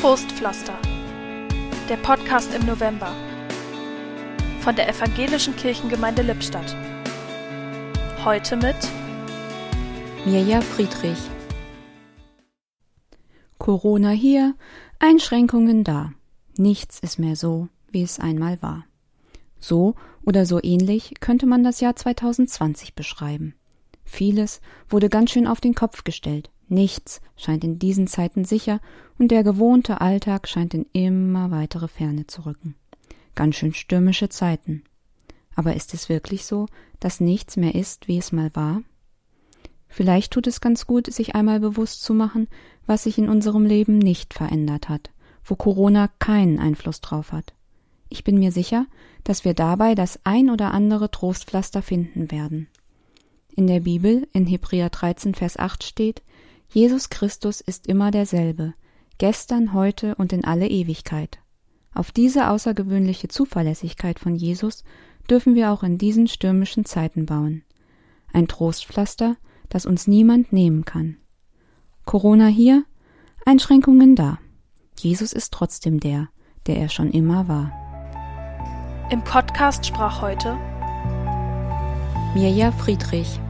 Trostpflaster. Der Podcast im November von der Evangelischen Kirchengemeinde Lippstadt. Heute mit Mirja Friedrich. Corona hier, Einschränkungen da. Nichts ist mehr so, wie es einmal war. So oder so ähnlich könnte man das Jahr 2020 beschreiben. Vieles wurde ganz schön auf den Kopf gestellt. Nichts scheint in diesen Zeiten sicher und der gewohnte Alltag scheint in immer weitere Ferne zu rücken. Ganz schön stürmische Zeiten. Aber ist es wirklich so, dass nichts mehr ist, wie es mal war? Vielleicht tut es ganz gut, sich einmal bewusst zu machen, was sich in unserem Leben nicht verändert hat, wo Corona keinen Einfluss drauf hat. Ich bin mir sicher, dass wir dabei das ein oder andere Trostpflaster finden werden. In der Bibel in Hebräer 13 Vers 8 steht, Jesus Christus ist immer derselbe, gestern, heute und in alle Ewigkeit. Auf diese außergewöhnliche Zuverlässigkeit von Jesus dürfen wir auch in diesen stürmischen Zeiten bauen. Ein Trostpflaster, das uns niemand nehmen kann. Corona hier, Einschränkungen da. Jesus ist trotzdem der, der er schon immer war. Im Podcast sprach heute Mirja Friedrich